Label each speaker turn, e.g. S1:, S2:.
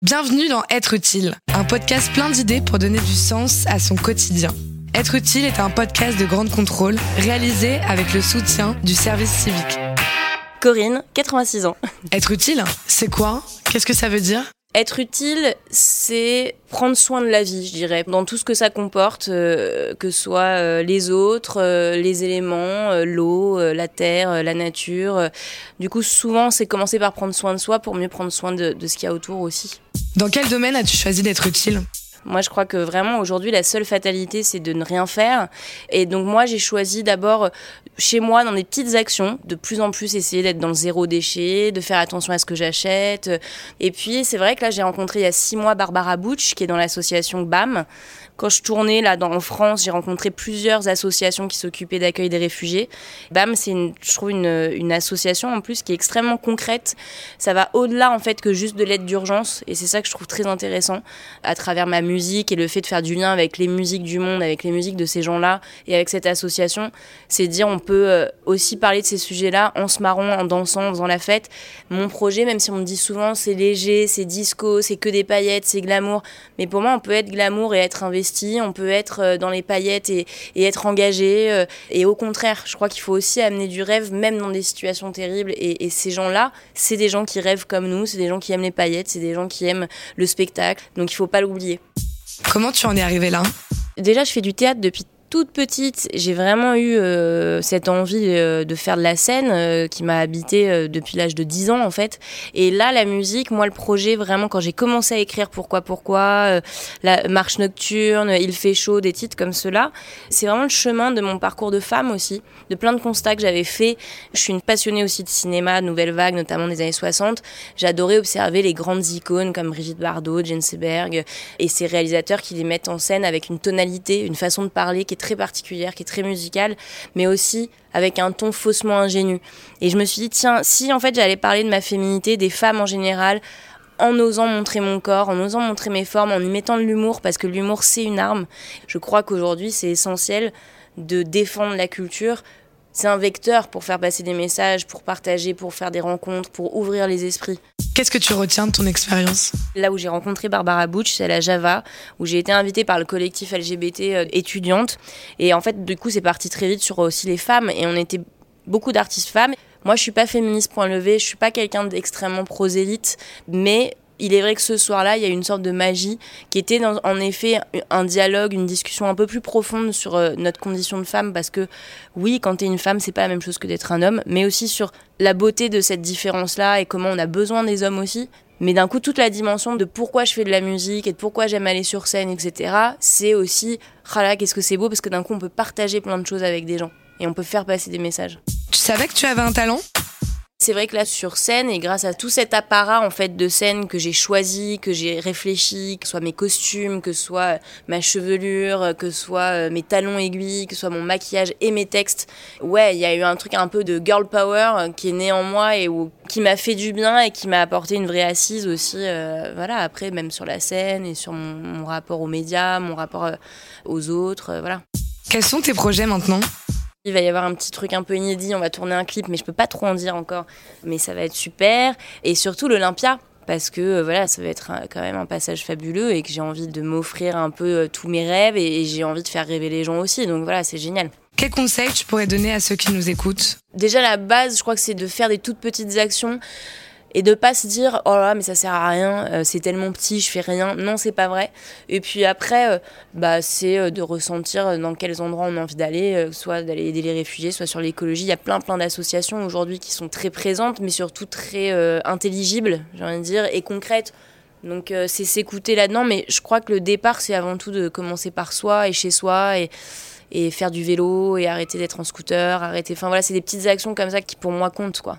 S1: Bienvenue dans Être utile, un podcast plein d'idées pour donner du sens à son quotidien. Être utile est un podcast de grande contrôle réalisé avec le soutien du service civique.
S2: Corinne, 86 ans.
S1: Être utile, c'est quoi? Qu'est-ce que ça veut dire?
S2: Être utile, c'est prendre soin de la vie, je dirais, dans tout ce que ça comporte, euh, que ce soit euh, les autres, euh, les éléments, l'eau, la terre, la nature. Du coup, souvent, c'est commencer par prendre soin de soi pour mieux prendre soin de, de ce qu'il y a autour aussi.
S1: Dans quel domaine as-tu choisi d'être utile?
S2: Moi, je crois que vraiment aujourd'hui, la seule fatalité, c'est de ne rien faire. Et donc, moi, j'ai choisi d'abord chez moi, dans des petites actions, de plus en plus essayer d'être dans le zéro déchet, de faire attention à ce que j'achète. Et puis, c'est vrai que là, j'ai rencontré il y a six mois Barbara Butch, qui est dans l'association BAM, quand je tournais là dans, en France, j'ai rencontré plusieurs associations qui s'occupaient d'accueil des réfugiés. BAM, c'est je trouve une, une, association en plus qui est extrêmement concrète. Ça va au-delà en fait que juste de l'aide d'urgence et c'est ça que je trouve très intéressant à travers ma musique et le fait de faire du lien avec les musiques du monde, avec les musiques de ces gens-là et avec cette association, c'est dire on peut euh, aussi parler de ces sujets-là en se marrant, en dansant, en faisant la fête. Mon projet, même si on me dit souvent c'est léger, c'est disco, c'est que des paillettes, c'est glamour, mais pour moi on peut être glamour et être investi on peut être euh, dans les paillettes et, être engagé. Euh, et au contraire, je crois qu'il faut aussi amener du rêve, même dans des situations terribles. Et, ces gens-là, c'est des gens qui rêvent comme nous, c'est des gens qui aiment les paillettes, c'est des gens qui aiment le spectacle. Donc il faut pas l'oublier.
S1: Comment tu en es arrivé là?
S2: Déjà, je fais du théâtre depuis toute petite, j'ai vraiment eu euh, cette envie euh, de faire de la scène euh, qui m'a habité depuis l'âge de 10 ans en fait. Et là, la musique, moi, le projet, vraiment, quand j'ai commencé à écrire Pourquoi Pourquoi, la marche nocturne, Il fait chaud, des titres comme cela, c'est vraiment le chemin de mon parcours de femme aussi, de plein de constats que j'avais fait. Je suis une passionnée aussi de cinéma, de nouvelle vague, notamment des années 60. J'adorais observer les grandes icônes comme Brigitte Bardot, Jane Seberg et ces réalisateurs qui les mettent en scène avec une tonalité, une façon de parler qui très particulière, qui est très musicale, mais aussi avec un ton faussement ingénu. Et je me suis dit, tiens, si en fait j'allais parler de ma féminité, des femmes en général, en osant montrer mon corps, en osant montrer mes formes, en y mettant de l'humour, parce que l'humour c'est une arme. Je crois qu'aujourd'hui c'est essentiel de défendre la culture. C'est un vecteur pour faire passer des messages, pour partager, pour faire des rencontres, pour ouvrir les esprits.
S1: Qu'est-ce que tu retiens de ton expérience
S2: Là où j'ai rencontré Barbara Butch, c'est à la Java, où j'ai été invitée par le collectif LGBT euh, étudiante. Et en fait, du coup, c'est parti très vite sur aussi les femmes. Et on était beaucoup d'artistes femmes. Moi, je suis pas féministe point levé, je suis pas quelqu'un d'extrêmement prosélyte, mais il est vrai que ce soir-là, il y a une sorte de magie qui était en effet un dialogue, une discussion un peu plus profonde sur euh, notre condition de femme, parce que oui, quand tu es une femme, c'est pas la même chose que d'être un homme, mais aussi sur la beauté de cette différence-là et comment on a besoin des hommes aussi. Mais d'un coup, toute la dimension de pourquoi je fais de la musique et de pourquoi j'aime aller sur scène, etc., c'est aussi, ah là, qu'est-ce que c'est beau, parce que d'un coup, on peut partager plein de choses avec des gens et on peut faire passer des messages.
S1: Tu savais que tu avais un talent?
S2: C'est vrai que là, sur scène, et grâce à tout cet apparat en fait de scène que j'ai choisi, que j'ai réfléchi, que ce soit mes costumes, que ce soit ma chevelure, que ce soit euh, mes talons aiguilles, que ce soit mon maquillage et mes textes, ouais, il y a eu un truc un peu de girl power euh, qui est né en moi et qui m'a fait du bien et qui m'a apporté une vraie assise aussi. Euh, voilà, après, même sur la scène et sur mon, rapport aux médias, mon rapport aux autres, voilà.
S1: Quels sont tes projets maintenant?
S2: Il va y avoir un petit truc un peu inédit, on va tourner un clip, mais je peux pas trop en dire encore. Mais ça va être super. Et surtout l'Olympia, parce que euh, voilà, ça va être quand même un passage fabuleux et que j'ai envie de m'offrir un peu euh, tous mes rêves et, j'ai envie de faire rêver les gens aussi. Donc voilà, c'est génial.
S1: Quel conseil tu pourrais donner à ceux qui nous écoutent?
S2: Déjà, la base, je crois que c'est de faire des toutes petites actions et de pas se dire oh là mais ça sert à rien euh, c'est tellement petit je fais rien. Non c'est pas vrai. Et puis après euh, bah c'est euh, de ressentir dans quels endroits on a envie d'aller soit d'aller aider les réfugiés soit sur l'écologie. Il y a plein plein d'associations aujourd'hui qui sont très présentes mais surtout très intelligibles j'ai envie de dire et concrètes. Donc c'est s'écouter là-dedans. Mais je crois que le départ c'est avant tout de commencer par soi et chez soi et et faire du vélo et arrêter d'être en scooter arrêter enfin voilà c'est des petites actions comme ça qui pour moi comptent quoi